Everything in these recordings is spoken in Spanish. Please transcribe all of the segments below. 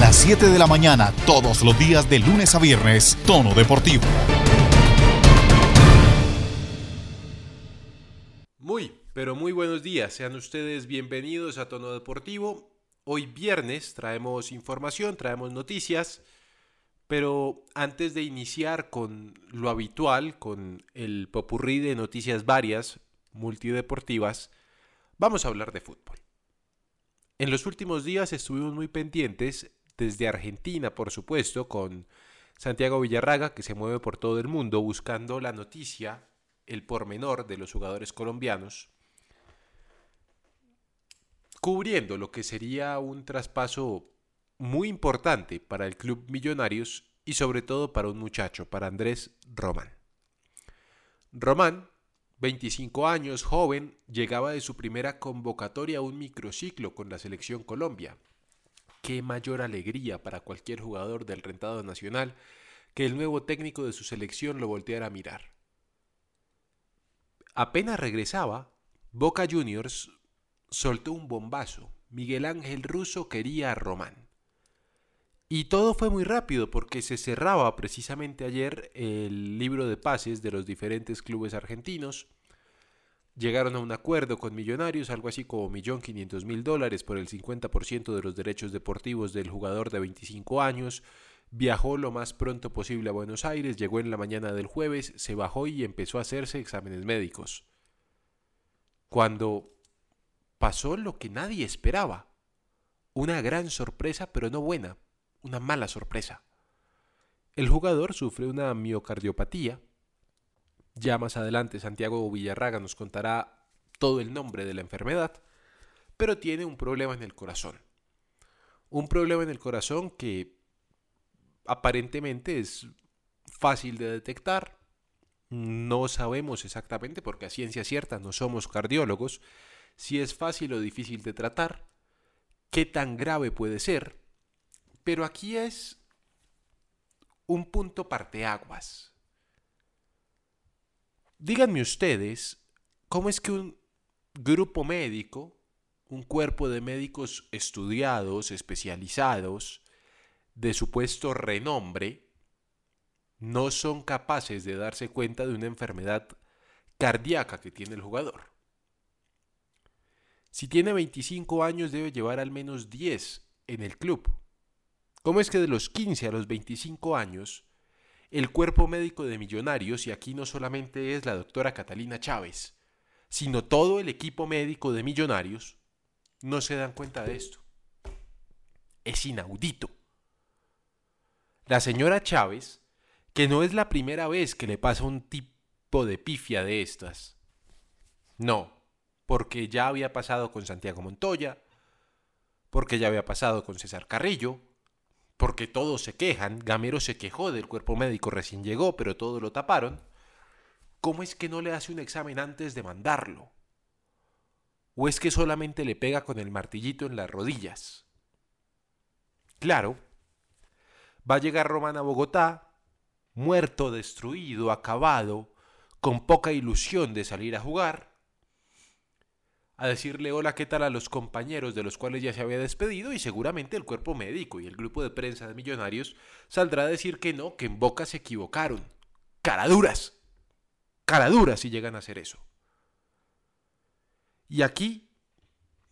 las 7 de la mañana, todos los días de lunes a viernes, Tono Deportivo. Muy, pero muy buenos días. Sean ustedes bienvenidos a Tono Deportivo. Hoy viernes traemos información, traemos noticias. Pero antes de iniciar con lo habitual, con el popurrí de noticias varias, multideportivas, vamos a hablar de fútbol. En los últimos días estuvimos muy pendientes, desde Argentina, por supuesto, con Santiago Villarraga, que se mueve por todo el mundo buscando la noticia, el pormenor de los jugadores colombianos, cubriendo lo que sería un traspaso muy importante para el club Millonarios y sobre todo para un muchacho, para Andrés Román. Román, 25 años, joven, llegaba de su primera convocatoria a un microciclo con la selección Colombia. Qué mayor alegría para cualquier jugador del rentado nacional que el nuevo técnico de su selección lo volteara a mirar. Apenas regresaba, Boca Juniors soltó un bombazo. Miguel Ángel Russo quería a Román. Y todo fue muy rápido porque se cerraba precisamente ayer el libro de pases de los diferentes clubes argentinos. Llegaron a un acuerdo con Millonarios, algo así como 1.500.000 dólares por el 50% de los derechos deportivos del jugador de 25 años. Viajó lo más pronto posible a Buenos Aires, llegó en la mañana del jueves, se bajó y empezó a hacerse exámenes médicos. Cuando pasó lo que nadie esperaba. Una gran sorpresa, pero no buena, una mala sorpresa. El jugador sufre una miocardiopatía. Ya más adelante Santiago Villarraga nos contará todo el nombre de la enfermedad, pero tiene un problema en el corazón. Un problema en el corazón que aparentemente es fácil de detectar. No sabemos exactamente, porque a ciencia cierta no somos cardiólogos, si es fácil o difícil de tratar, qué tan grave puede ser, pero aquí es un punto parteaguas. Díganme ustedes, ¿cómo es que un grupo médico, un cuerpo de médicos estudiados, especializados, de supuesto renombre, no son capaces de darse cuenta de una enfermedad cardíaca que tiene el jugador? Si tiene 25 años debe llevar al menos 10 en el club. ¿Cómo es que de los 15 a los 25 años, el cuerpo médico de Millonarios, y aquí no solamente es la doctora Catalina Chávez, sino todo el equipo médico de Millonarios, no se dan cuenta de esto? Es inaudito. La señora Chávez, que no es la primera vez que le pasa un tipo de pifia de estas. No, porque ya había pasado con Santiago Montoya, porque ya había pasado con César Carrillo, porque todos se quejan, Gamero se quejó del cuerpo médico recién llegó, pero todo lo taparon, ¿cómo es que no le hace un examen antes de mandarlo? ¿O es que solamente le pega con el martillito en las rodillas? Claro, va a llegar Román a Bogotá, muerto, destruido, acabado, con poca ilusión de salir a jugar, a decirle hola, ¿qué tal a los compañeros de los cuales ya se había despedido? Y seguramente el cuerpo médico y el grupo de prensa de Millonarios saldrá a decir que no, que en Boca se equivocaron. Caraduras. Caraduras si llegan a hacer eso. Y aquí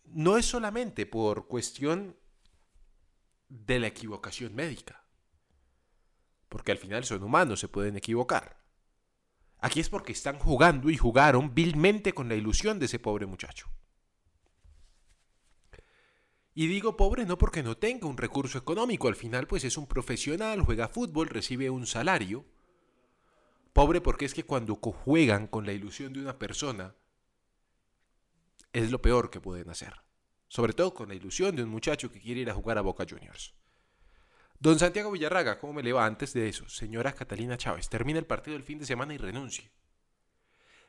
no es solamente por cuestión de la equivocación médica, porque al final son humanos, se pueden equivocar. Aquí es porque están jugando y jugaron vilmente con la ilusión de ese pobre muchacho. Y digo pobre no porque no tenga un recurso económico, al final pues es un profesional, juega fútbol, recibe un salario. Pobre porque es que cuando juegan con la ilusión de una persona, es lo peor que pueden hacer. Sobre todo con la ilusión de un muchacho que quiere ir a jugar a Boca Juniors. Don Santiago Villarraga, ¿cómo me le va antes de eso? Señora Catalina Chávez, termina el partido el fin de semana y renuncie.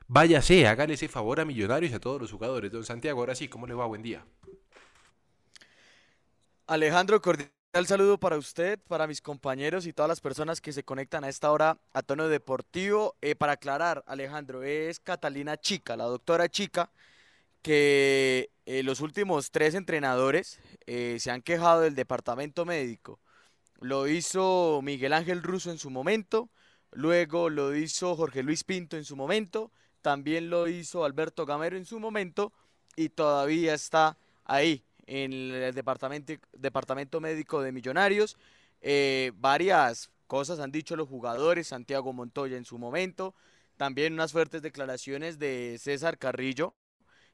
Váyase, hágale ese favor a Millonarios y a todos los jugadores. Don Santiago, ahora sí, ¿cómo le va? Buen día. Alejandro, cordial saludo para usted, para mis compañeros y todas las personas que se conectan a esta hora a tono deportivo. Eh, para aclarar, Alejandro, es Catalina Chica, la doctora Chica, que eh, los últimos tres entrenadores eh, se han quejado del departamento médico. Lo hizo Miguel Ángel Russo en su momento, luego lo hizo Jorge Luis Pinto en su momento, también lo hizo Alberto Gamero en su momento y todavía está ahí en el departamento, departamento médico de Millonarios. Eh, varias cosas han dicho los jugadores, Santiago Montoya en su momento, también unas fuertes declaraciones de César Carrillo,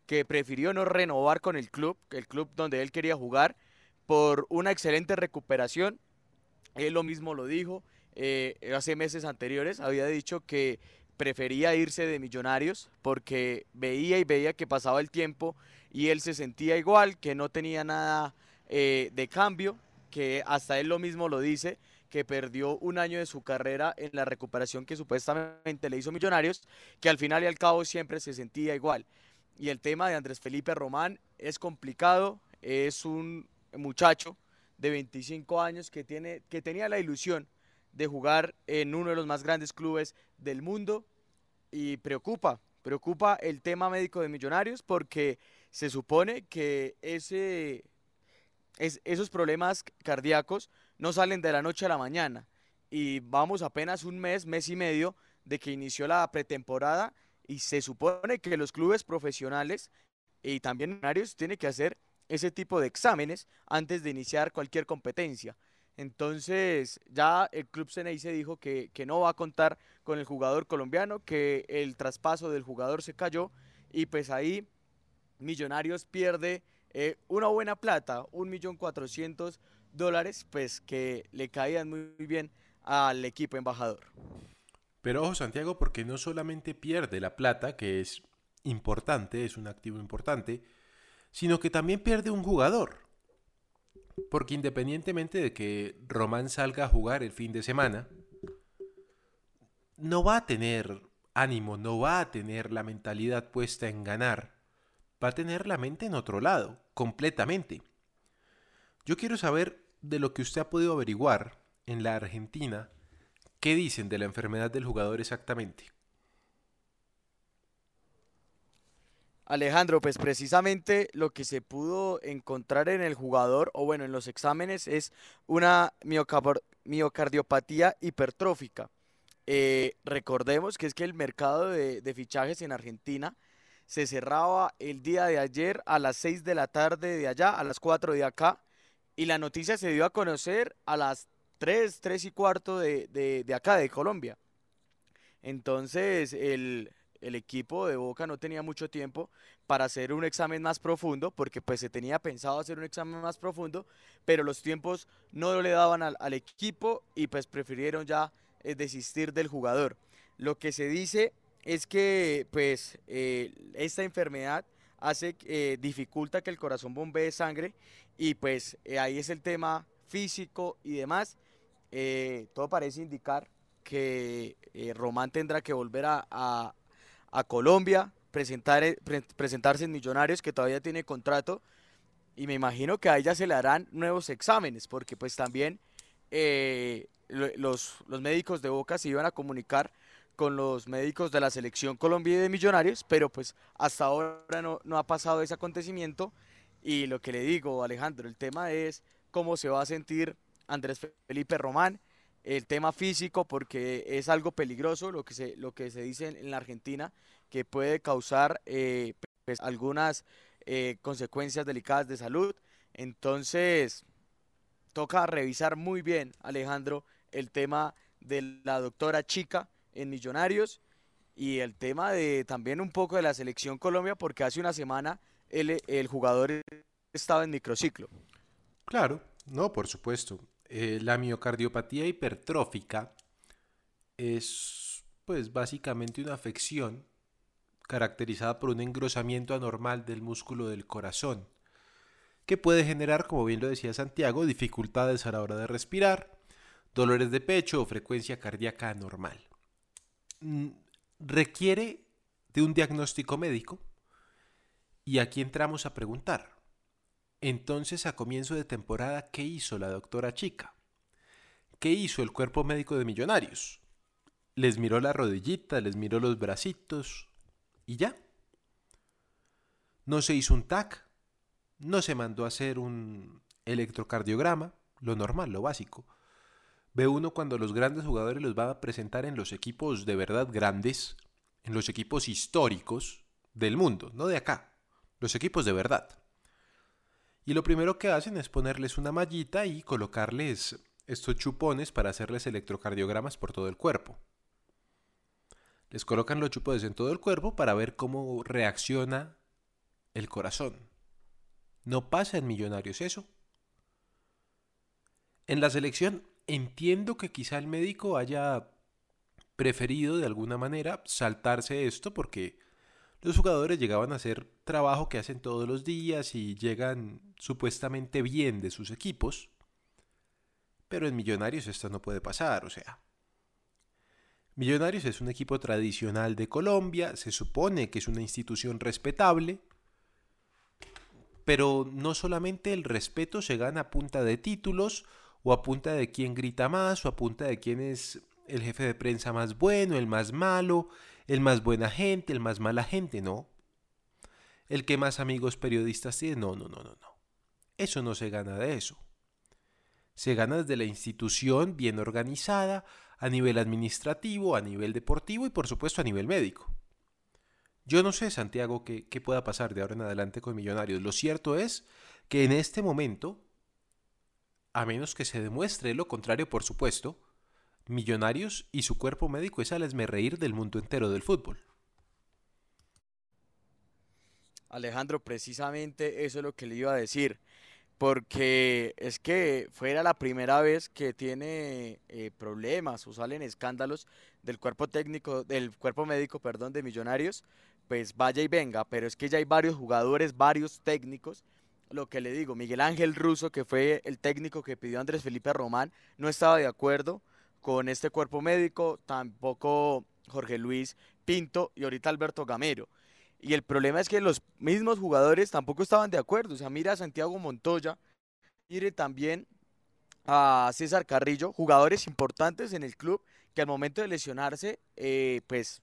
que prefirió no renovar con el club, el club donde él quería jugar, por una excelente recuperación. Él lo mismo lo dijo eh, hace meses anteriores, había dicho que prefería irse de Millonarios porque veía y veía que pasaba el tiempo y él se sentía igual, que no tenía nada eh, de cambio, que hasta él lo mismo lo dice, que perdió un año de su carrera en la recuperación que supuestamente le hizo Millonarios, que al final y al cabo siempre se sentía igual. Y el tema de Andrés Felipe Román es complicado, es un muchacho de 25 años que, tiene, que tenía la ilusión de jugar en uno de los más grandes clubes del mundo y preocupa, preocupa el tema médico de Millonarios porque se supone que ese, es, esos problemas cardíacos no salen de la noche a la mañana y vamos apenas un mes, mes y medio de que inició la pretemporada y se supone que los clubes profesionales y también Millonarios tienen que hacer ese tipo de exámenes antes de iniciar cualquier competencia. Entonces ya el club Ceney se dijo que, no va a contar con el jugador colombiano, que el traspaso del jugador se cayó y pues ahí Millonarios pierde eh, una buena plata, un millón cuatrocientos dólares, pues que le caían muy bien al equipo embajador. Pero ojo Santiago, porque no solamente pierde la plata, que es importante, es un activo importante, sino que también pierde un jugador. Porque independientemente de que Román salga a jugar el fin de semana, no va a tener ánimo, no va a tener la mentalidad puesta en ganar, va a tener la mente en otro lado, completamente. Yo quiero saber de lo que usted ha podido averiguar en la Argentina, ¿qué dicen de la enfermedad del jugador exactamente? Alejandro, pues precisamente lo que se pudo encontrar en el jugador, o bueno, en los exámenes, es una miocardiopatía hipertrófica. Eh, recordemos que es que el mercado de, de, fichajes en Argentina se cerraba el día de ayer a las 6 de la tarde de allá, a las 4 de acá, y la noticia se dio a conocer a las 3, 3 y cuarto de, de, de acá, de Colombia. Entonces, el, el equipo de Boca no tenía mucho tiempo para hacer un examen más profundo, porque pues se tenía pensado hacer un examen más profundo, pero los tiempos no le daban al, equipo y pues prefirieron ya eh, desistir del jugador. Lo que se dice es que pues eh, esta enfermedad hace, eh, dificulta que el corazón bombee sangre y pues ahí es el tema físico y demás. todo parece indicar que Román tendrá que volver a, a Colombia, presentar, eh, presentarse en Millonarios, que todavía tiene contrato, y me imagino que a ella se le harán nuevos exámenes, porque pues también eh, los, los médicos de Boca se iban a comunicar con los médicos de la selección Colombia de Millonarios, pero pues hasta ahora no, no ha pasado ese acontecimiento. Y lo que le digo, Alejandro, el tema es cómo se va a sentir Andrés Felipe Román, el tema físico porque es algo peligroso lo que se, lo que se dice en, la Argentina que puede causar eh, pues, algunas eh, consecuencias delicadas de salud. Entonces, toca revisar muy bien, Alejandro, el tema de la doctora Chica en Millonarios y el tema de también un poco de la selección Colombia porque hace una semana el, el jugador estaba en microciclo. Claro, no, por supuesto. Eh, la miocardiopatía hipertrófica es pues básicamente una afección caracterizada por un engrosamiento anormal del músculo del corazón, que puede generar, como bien lo decía Santiago, dificultades a la hora de respirar, dolores de pecho o frecuencia cardíaca anormal. Mm, requiere de un diagnóstico médico y aquí entramos a preguntar, entonces, a comienzo de temporada, ¿qué hizo la doctora Chica? ¿Qué hizo el cuerpo médico de Millonarios? Les miró la rodillita, les miró los bracitos y ya. No se hizo un TAC, no se mandó a hacer un electrocardiograma, lo normal, lo básico. Ve uno cuando los grandes jugadores los va a presentar en los equipos de verdad grandes, en los equipos históricos del mundo, no de acá, los equipos de verdad. Y lo primero que hacen es ponerles una mallita y colocarles estos chupones para hacerles electrocardiogramas por todo el cuerpo. Les colocan los chupones en todo el cuerpo para ver cómo reacciona el corazón. No pasa en Millonarios eso. En la selección entiendo que quizá el médico haya preferido de alguna manera saltarse esto porque los jugadores llegaban a hacer trabajo que hacen todos los días y llegan supuestamente bien de sus equipos. Pero en Millonarios esto no puede pasar, o sea. Millonarios es un equipo tradicional de Colombia, se supone que es una institución respetable, pero no solamente el respeto se gana a punta de títulos o a punta de quién grita más o a punta de quién es el jefe de prensa más bueno, el más malo, el más buena gente, el más mala gente, no. El que más amigos periodistas tiene, no, no, no, no, no. Eso no se gana de eso. Se gana desde la institución bien organizada, a nivel administrativo, a nivel deportivo y por supuesto a nivel médico. Yo no sé, Santiago, qué, qué pueda pasar de ahora en adelante con Millonarios. Lo cierto es que en este momento, a menos que se demuestre lo contrario, por supuesto, Millonarios y su cuerpo médico es al reír del mundo entero del fútbol. Alejandro, precisamente eso es lo que le iba a decir, porque es que fuera la primera vez que tiene eh, problemas o salen escándalos del cuerpo técnico, del cuerpo médico, perdón, de Millonarios, pues vaya y venga, pero es que ya hay varios jugadores, varios técnicos. Lo que le digo, Miguel Ángel Russo, que fue el técnico que pidió Andrés Felipe Román, no estaba de acuerdo con este cuerpo médico, tampoco Jorge Luis Pinto y ahorita Alberto Gamero. Y el problema es que los mismos jugadores tampoco estaban de acuerdo. O sea, mira a Santiago Montoya, mire también a César Carrillo, jugadores importantes en el club que al momento de lesionarse, eh, pues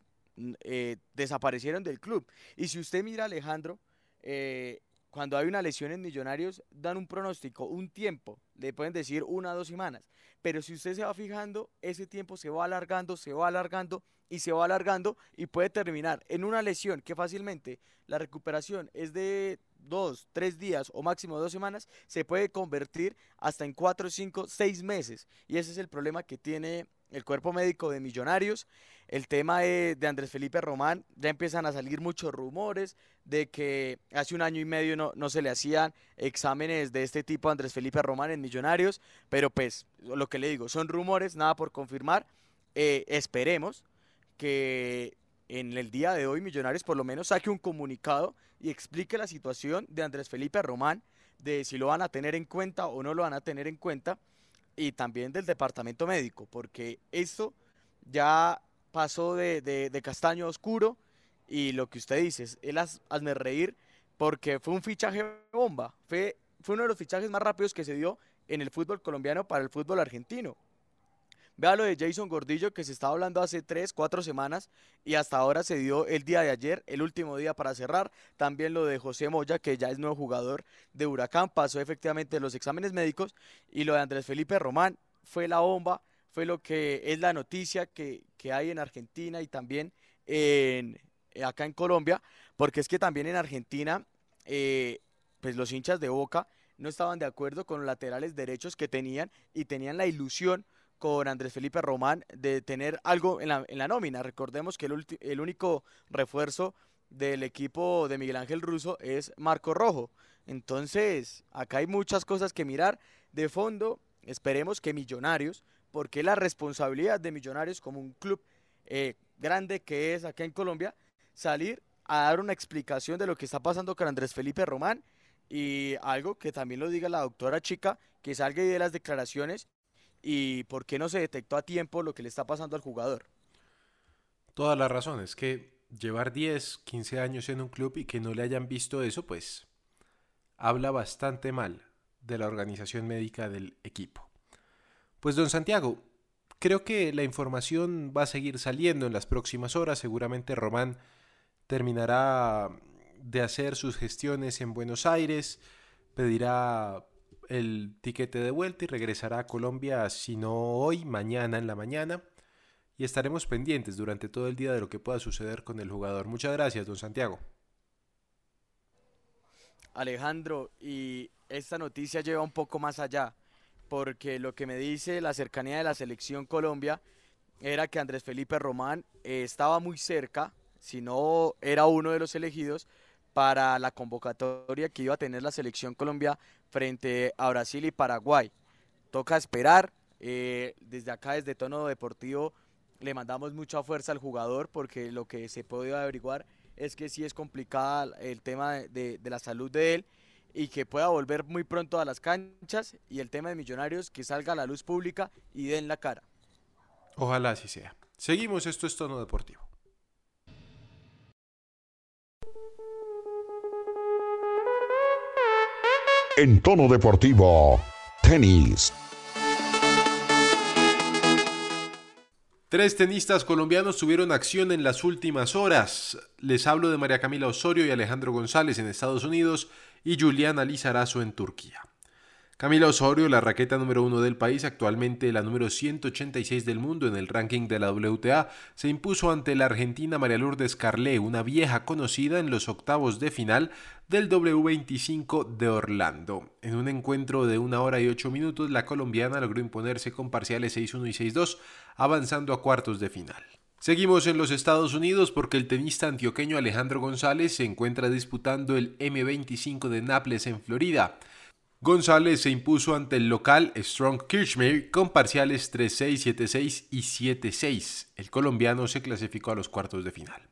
eh, desaparecieron del club. Y si usted mira, Alejandro, eh, cuando hay una lesión en Millonarios, dan un pronóstico, un tiempo, le pueden decir una o dos semanas. Pero si usted se va fijando, ese tiempo se va alargando, se va alargando y se va alargando y puede terminar en una lesión que fácilmente la recuperación es de dos, tres días o máximo dos semanas, se puede convertir hasta en cuatro, cinco, seis meses. Y ese es el problema que tiene el cuerpo médico de Millonarios. El tema de, Andrés Felipe Román, ya empiezan a salir muchos rumores de que hace un año y medio no, no se le hacían exámenes de este tipo a Andrés Felipe Román en Millonarios, pero pues lo que le digo, son rumores, nada por confirmar. Eh, esperemos que en el día de hoy Millonarios por lo menos saque un comunicado y explique la situación de Andrés Felipe Román, de si lo van a tener en cuenta o no lo van a tener en cuenta, y también del departamento médico, porque esto ya pasó de, castaño oscuro y lo que usted dice, es él hazme reír porque fue un fichaje bomba, fue, fue uno de los fichajes más rápidos que se dio en el fútbol colombiano para el fútbol argentino. Vea lo de Jason Gordillo que se estaba hablando hace 3, 4 semanas y hasta ahora se dio el día de ayer, el último día para cerrar. También lo de José Moya, que ya es nuevo jugador de Huracán, pasó efectivamente los exámenes médicos. Y lo de Andrés Felipe Román fue la bomba, fue lo que es la noticia que, hay en Argentina y también en, acá en Colombia, porque es que también en Argentina, eh, pues los hinchas de Boca no estaban de acuerdo con los laterales derechos que tenían y tenían la ilusión con Andrés Felipe Román de tener algo en la, nómina. Recordemos que el, el único refuerzo del equipo de Miguel Ángel Russo es Marco Rojo. Entonces, acá hay muchas cosas que mirar. De fondo, esperemos que Millonarios, porque la responsabilidad de Millonarios como un club eh, grande que es acá en Colombia, salir a dar una explicación de lo que está pasando con Andrés Felipe Román y algo que también lo diga la doctora Chica, que salga y de las declaraciones y por qué no se detectó a tiempo lo que le está pasando al jugador. Toda la razón, es que llevar 10, 15 años en un club y que no le hayan visto eso, pues habla bastante mal de la organización médica del equipo. Pues don Santiago, creo que la información va a seguir saliendo en las próximas horas, seguramente Román terminará de hacer sus gestiones en Buenos Aires, pedirá el tiquete de vuelta y regresará a Colombia, si no hoy, mañana en la mañana. Y estaremos pendientes durante todo el día de lo que pueda suceder con el jugador. Muchas gracias, don Santiago. Alejandro, y esta noticia lleva un poco más allá, porque lo que me dice la cercanía de la selección Colombia era que Andrés Felipe Román eh, estaba muy cerca, si no era uno de los elegidos, para la convocatoria que iba a tener la selección Colombia frente a Brasil y Paraguay. Toca esperar, eh, desde acá, desde Tono Deportivo, le mandamos mucha fuerza al jugador porque lo que se puede averiguar es que sí es complicada el tema de, de, la salud de él y que pueda volver muy pronto a las canchas y el tema de Millonarios que salga a la luz pública y den la cara. Ojalá así sea. Seguimos, esto es Tono Deportivo. En Tono Deportivo, tenis. Tres tenistas colombianos tuvieron acción en las últimas horas. Les hablo de María Camila Osorio y Alejandro González en Estados Unidos y Juliana Lizarazo en Turquía. Camila Osorio, la raqueta número uno del país, actualmente la número 186 del mundo en el ranking de la WTA, se impuso ante la argentina María Lourdes Carlé, una vieja conocida en los octavos de final del W25 de Orlando. En un encuentro de una hora y ocho minutos, la colombiana logró imponerse con parciales 6-1 y 6-2, avanzando a cuartos de final. Seguimos en los Estados Unidos porque el tenista antioqueño Alejandro González se encuentra disputando el M25 de Naples en Florida. González se impuso ante el local Strong Kirchmeier con parciales 3-6, 7-6 y 7-6. El colombiano se clasificó a los cuartos de final.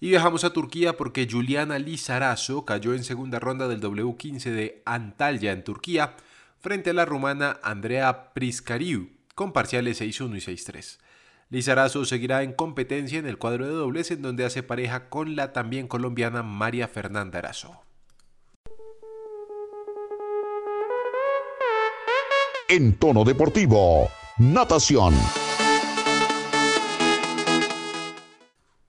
Y viajamos a Turquía porque Juliana Lizarazo cayó en segunda ronda del W15 de Antalya en Turquía frente a la rumana Andrea Priscariu con parciales 6-1 y 6-3. Lizarazo seguirá en competencia en el cuadro de dobles en donde hace pareja con la también colombiana María Fernanda Arazo. En tono deportivo. Natación.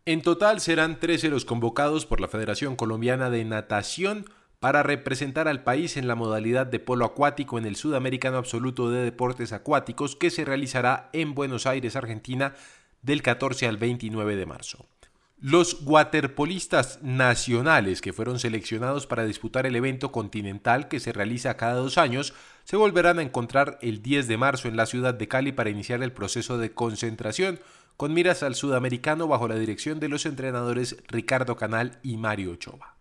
En total serán 13 los convocados por la Federación Colombiana de Natación para representar al país en la modalidad de polo acuático en el Sudamericano Absoluto de Deportes Acuáticos que se realizará en Buenos Aires, Argentina, del 14 al 29 de marzo. Los waterpolistas nacionales que fueron seleccionados para disputar el evento continental que se realiza cada dos años se volverán a encontrar el 10 de marzo en la ciudad de Cali para iniciar el proceso de concentración con miras al sudamericano bajo la dirección de los entrenadores Ricardo Canal y Mario Ochoa.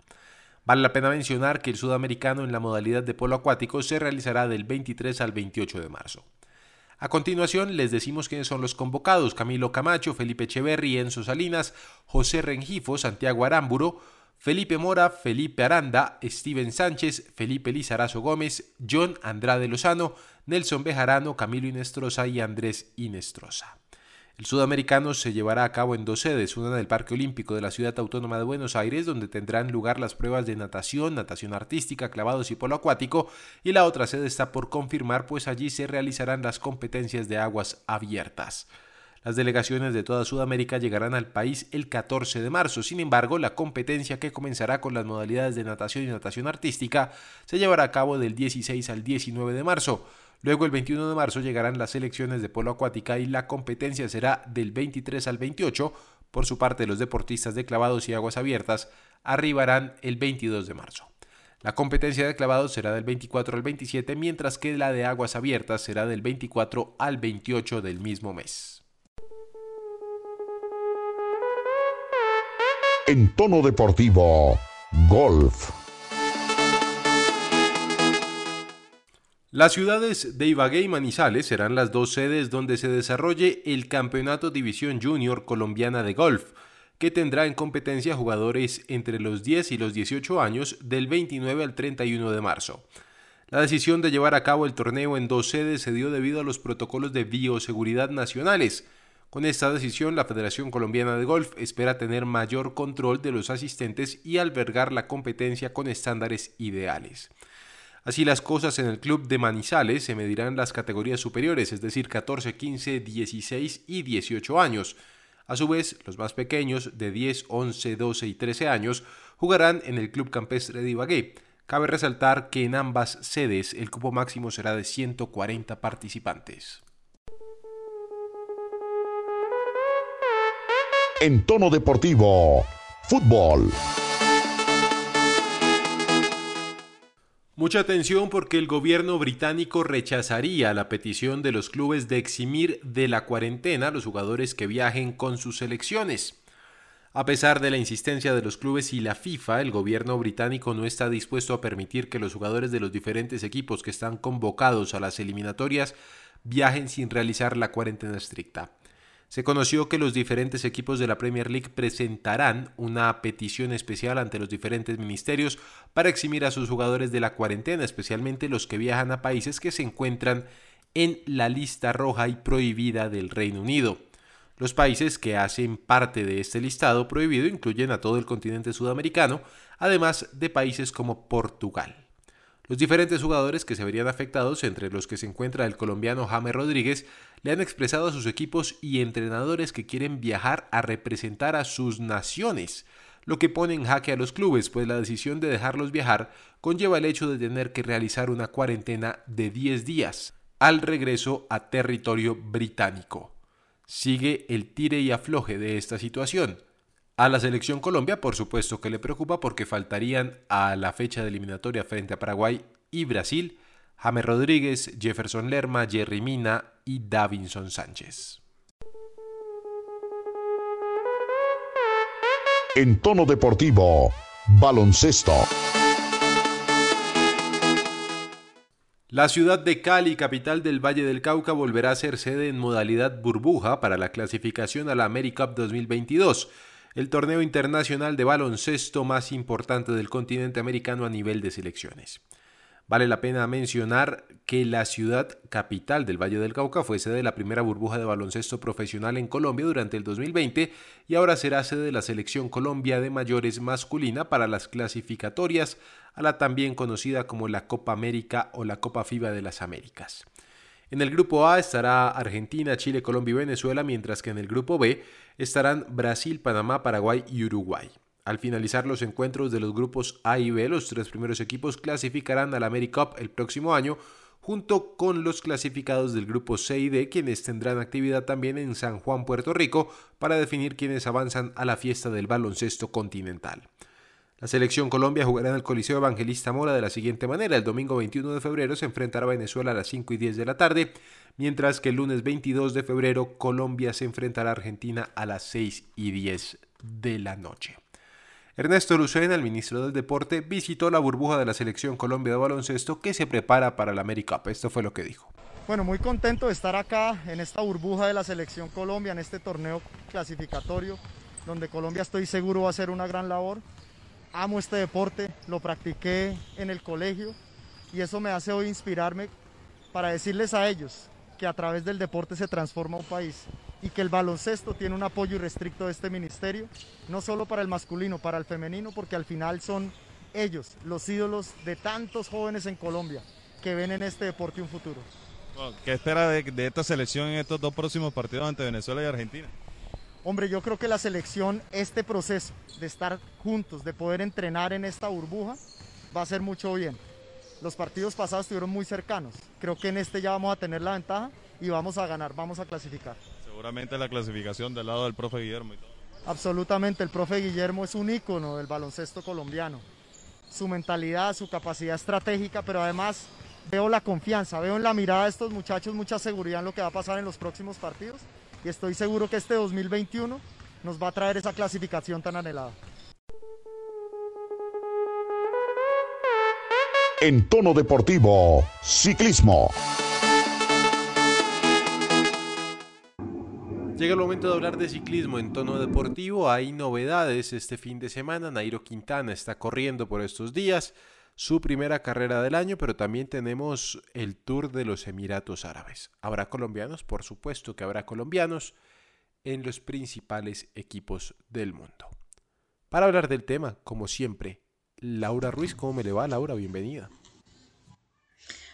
Vale la pena mencionar que el sudamericano en la modalidad de polo acuático se realizará del 23 al 28 de marzo. A continuación les decimos quiénes son los convocados. Camilo Camacho, Felipe Echeverri, Enzo Salinas, José Rengifo, Santiago Arámburo, Felipe Mora, Felipe Aranda, Steven Sánchez, Felipe Lizarazo Gómez, John Andrade Lozano, Nelson Bejarano, Camilo Inestrosa y Andrés Inestrosa. El sudamericano se llevará a cabo en dos sedes, una en el Parque Olímpico de la Ciudad Autónoma de Buenos Aires, donde tendrán lugar las pruebas de natación, natación artística, clavados y polo acuático, y la otra sede está por confirmar, pues allí se realizarán las competencias de aguas abiertas. Las delegaciones de toda Sudamérica llegarán al país el 14 de marzo. Sin embargo, la competencia que comenzará con las modalidades de natación y natación artística se llevará a cabo del 16 al 19 de marzo. Luego el 21 de marzo llegarán las elecciones de polo acuática y la competencia será del 23 al 28. Por su parte, los deportistas de clavados y aguas abiertas arribarán el 22 de marzo. La competencia de clavados será del 24 al 27, mientras que la de aguas abiertas será del 24 al 28 del mismo mes. En tono deportivo, golf. Las ciudades de Ibagué y Manizales serán las dos sedes donde se desarrolle el Campeonato División Junior Colombiana de Golf, que tendrá en competencia jugadores entre los 10 y los 18 años del 29 al 31 de marzo. La decisión de llevar a cabo el torneo en dos sedes se dio debido a los protocolos de bioseguridad nacionales. Con esta decisión, la Federación Colombiana de Golf espera tener mayor control de los asistentes y albergar la competencia con estándares ideales. Así las cosas en el club de Manizales se medirán las categorías superiores, es decir, 14, 15, 16 y 18 años. A su vez, los más pequeños, de 10, 11, 12 y 13 años, jugarán en el Club Campestre de Ibagué. Cabe resaltar que en ambas sedes el cupo máximo será de 140 participantes. En tono deportivo, fútbol. Mucha atención porque el gobierno británico rechazaría la petición de los clubes de eximir de la cuarentena a los jugadores que viajen con sus selecciones. A pesar de la insistencia de los clubes y la FIFA, el gobierno británico no está dispuesto a permitir que los jugadores de los diferentes equipos que están convocados a las eliminatorias viajen sin realizar la cuarentena estricta. Se conoció que los diferentes equipos de la Premier League presentarán una petición especial ante los diferentes ministerios para eximir a sus jugadores de la cuarentena, especialmente los que viajan a países que se encuentran en la lista roja y prohibida del Reino Unido. Los países que hacen parte de este listado prohibido incluyen a todo el continente sudamericano, además de países como Portugal. Los diferentes jugadores que se verían afectados, entre los que se encuentra el colombiano James Rodríguez, le han expresado a sus equipos y entrenadores que quieren viajar a representar a sus naciones, lo que pone en jaque a los clubes, pues la decisión de dejarlos viajar conlleva el hecho de tener que realizar una cuarentena de 10 días al regreso a territorio británico sigue el tire y afloje de esta situación. A la selección Colombia, por supuesto que le preocupa porque faltarían a la fecha de eliminatoria frente a Paraguay y Brasil James Rodríguez, Jefferson Lerma, Jerry Mina y Davinson Sánchez. En tono deportivo, baloncesto. La ciudad de Cali, capital del Valle del Cauca, volverá a ser sede en modalidad burbuja para la clasificación a la AmeriCup 2022, el torneo internacional de baloncesto más importante del continente americano a nivel de selecciones. Vale la pena mencionar que la ciudad capital del Valle del Cauca fue sede de la primera burbuja de baloncesto profesional en Colombia durante el 2020 y ahora será sede de la selección Colombia de mayores masculina para las clasificatorias a la también conocida como la Copa América o la Copa FIBA de las Américas. En el grupo A estará Argentina, Chile, Colombia y Venezuela, mientras que en el grupo B estarán Brasil, Panamá, Paraguay y Uruguay. Al finalizar los encuentros de los grupos A y B, los tres primeros equipos clasificarán a la AmeriCup el próximo año, junto con los clasificados del grupo C y D, quienes tendrán actividad también en San Juan, Puerto Rico, para definir quienes avanzan a la fiesta del baloncesto continental. La selección Colombia jugará en el Coliseo Evangelista Mora de la siguiente manera. El domingo 21 de febrero se enfrentará a Venezuela a las 5 y 10 de la tarde, mientras que el lunes 22 de febrero Colombia se enfrentará a Argentina a las 6 y 10 de la noche. Ernesto Lucena, el ministro del Deporte, visitó la burbuja de la selección Colombia de baloncesto que se prepara para la AmeriCup. Esto fue lo que dijo. Bueno, muy contento de estar acá en esta burbuja de la selección Colombia, en este torneo clasificatorio, donde Colombia estoy seguro va a hacer una gran labor. Amo este deporte, lo practiqué en el colegio y eso me hace hoy inspirarme para decirles a ellos que a través del deporte se transforma un país y que el baloncesto tiene un apoyo irrestricto de este ministerio, no solo para el masculino, para el femenino, porque al final son ellos los ídolos de tantos jóvenes en Colombia que ven en este deporte un futuro. ¿Qué espera de, de esta selección en estos dos próximos partidos ante Venezuela y Argentina? Hombre, yo creo que la selección, este proceso de estar juntos, de poder entrenar en esta burbuja, va a ser mucho bien. Los partidos pasados estuvieron muy cercanos. Creo que en este ya vamos a tener la ventaja y vamos a ganar, vamos a clasificar. Seguramente la clasificación del lado del profe Guillermo y todo. Absolutamente, el profe Guillermo es un ícono del baloncesto colombiano. Su mentalidad, su capacidad estratégica, pero además veo la confianza, veo en la mirada de estos muchachos mucha seguridad en lo que va a pasar en los próximos partidos y estoy seguro que este 2021 nos va a traer esa clasificación tan anhelada. En tono deportivo, ciclismo. Llega el momento de hablar de ciclismo en tono deportivo. Hay novedades este fin de semana. Nairo Quintana está corriendo por estos días su primera carrera del año, pero también tenemos el Tour de los Emiratos Árabes. ¿Habrá colombianos? Por supuesto que habrá colombianos en los principales equipos del mundo. Para hablar del tema, como siempre, Laura Ruiz, ¿cómo me le va? Laura, bienvenida.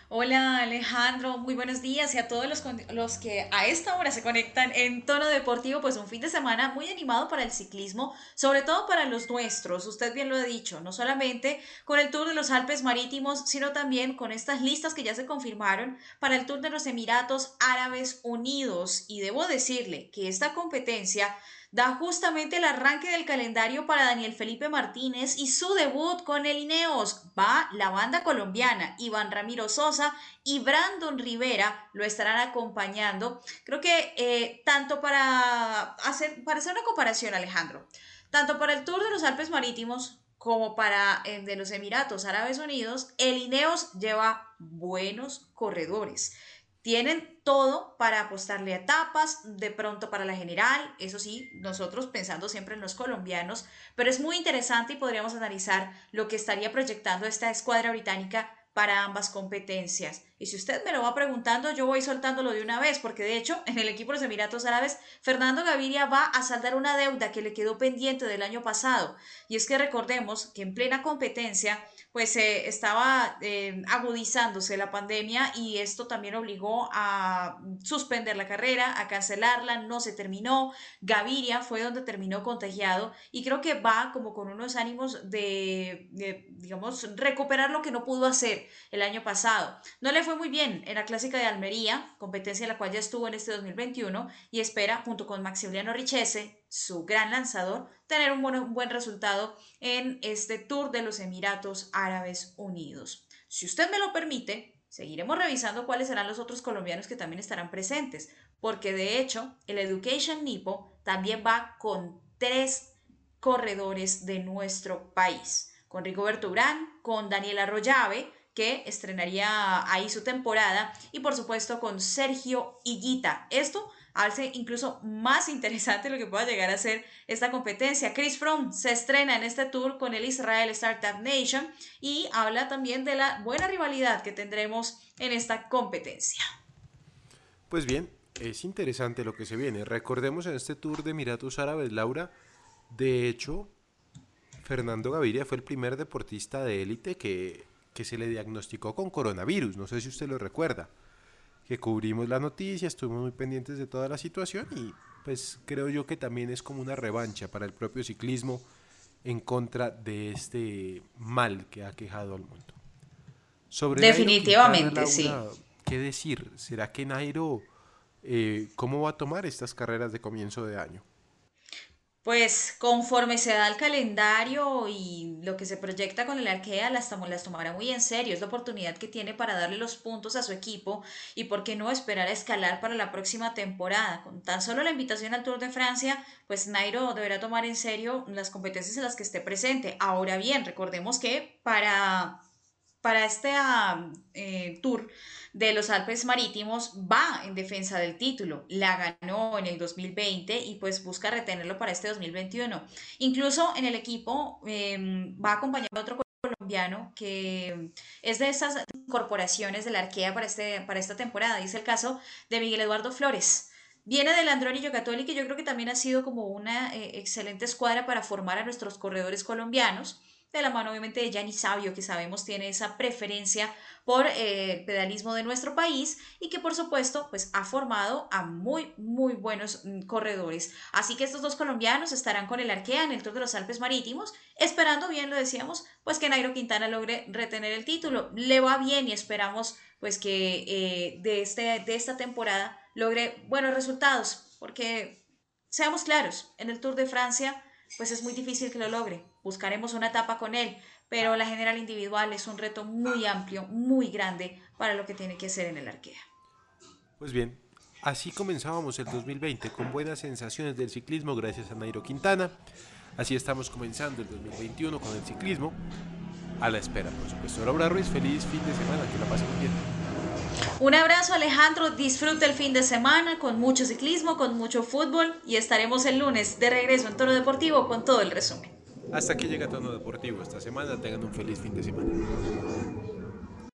Hola Alejandro, muy buenos días y a todos los, los, que a esta hora se conectan en tono deportivo, pues un fin de semana muy animado para el ciclismo, sobre todo para los nuestros, usted bien lo ha dicho, no solamente con el Tour de los Alpes Marítimos, sino también con estas listas que ya se confirmaron para el Tour de los Emiratos Árabes Unidos. Y debo decirle que esta competencia da justamente el arranque del calendario para Daniel Felipe Martínez y su debut con el Ineos. Va la banda colombiana, Iván Ramiro Sosa y Brandon Rivera lo estarán acompañando. Creo que eh, tanto para hacer, para hacer una comparación, Alejandro, tanto para el Tour de los Alpes Marítimos como para el de los Emiratos Árabes Unidos, el Ineos lleva buenos corredores. Tienen todo para apostarle a etapas, de pronto para la general, eso sí, nosotros pensando siempre en los colombianos, pero es muy interesante y podríamos analizar lo que estaría proyectando esta escuadra británica para ambas competencias. Y si usted me lo va preguntando, yo voy soltándolo de una vez, porque de hecho, en el equipo de los Emiratos Árabes, Fernando Gaviria va a saldar una deuda que le quedó pendiente del año pasado. Y es que recordemos que en plena competencia, pues eh, estaba eh, agudizándose la pandemia y esto también obligó a suspender la carrera, a cancelarla, no se terminó. Gaviria fue donde terminó contagiado y creo que va como con unos ánimos de, de digamos, recuperar lo que no pudo hacer el año pasado. No le fue muy bien en la clásica de Almería, competencia en la cual ya estuvo en este 2021 y espera, junto con Maximiliano Richese, su gran lanzador, tener un buen, un buen resultado en este Tour de los Emiratos Árabes Unidos. Si usted me lo permite, seguiremos revisando cuáles serán los otros colombianos que también estarán presentes, porque de hecho el Education Nipo también va con tres corredores de nuestro país, con Rigoberto Urán, con Daniela Arroyave, que estrenaría ahí su temporada y por supuesto con Sergio Higuita. Esto hace incluso más interesante lo que pueda llegar a ser esta competencia. Chris Froome se estrena en este tour con el Israel Startup Nation y habla también de la buena rivalidad que tendremos en esta competencia. Pues bien, es interesante lo que se viene. Recordemos en este tour de Emiratos Árabes, Laura, de hecho, Fernando Gaviria fue el primer deportista de élite que que se le diagnosticó con coronavirus, no sé si usted lo recuerda, que cubrimos la noticia, estuvimos muy pendientes de toda la situación y pues creo yo que también es como una revancha para el propio ciclismo en contra de este mal que ha quejado al mundo. Sobre Definitivamente, sí. ¿Qué decir? ¿Será que Nairo, eh, cómo va a tomar estas carreras de comienzo de año? Pues conforme se da el calendario y lo que se proyecta con el Arkea, las, las tomará muy en serio. Es la oportunidad que tiene para darle los puntos a su equipo y por qué no esperar a escalar para la próxima temporada. Con tan solo la invitación al Tour de Francia, pues Nairo deberá tomar en serio las competencias en las que esté presente. Ahora bien, recordemos que para, para este eh, Tour de los Alpes Marítimos va en defensa del título. La ganó en el 2020 y pues busca retenerlo para este 2021. Incluso en el equipo em, va acompañando a otro colombiano que es de esas corporaciones de la Arkea para, este, para esta temporada. Dice el caso de Miguel Eduardo Flores. Viene del Andrónico Católico y yo creo que también ha sido como una eh, excelente escuadra para formar a nuestros corredores colombianos de la mano obviamente de Gianni Sabio, que sabemos tiene esa preferencia por eh, el pedalismo de nuestro país y que por supuesto pues ha formado a muy muy buenos mm, corredores. Así que estos dos colombianos estarán con el Arkea en el Tour de los Alpes Marítimos, esperando bien, lo decíamos, pues que Nairo Quintana logre retener el título. Le va bien y esperamos pues que eh, de, este, de esta temporada logre buenos resultados, porque seamos claros, en el Tour de Francia pues es muy difícil que lo logre. Buscaremos una etapa con él, pero la general individual es un reto muy amplio, muy grande para lo que tiene que hacer en el Arkea. Pues bien, así comenzábamos el 2020 con buenas sensaciones del ciclismo gracias a Nairo Quintana. Así estamos comenzando el 2021 con el ciclismo. A la espera, por supuesto. Laura Ruiz, feliz fin de semana, que la pasen bien. Un abrazo Alejandro, disfruta el fin de semana con mucho ciclismo, con mucho fútbol y estaremos el lunes de regreso en Tono Deportivo con todo el resumen. Hasta que llega Tono Deportivo esta semana, tengan un feliz fin de semana.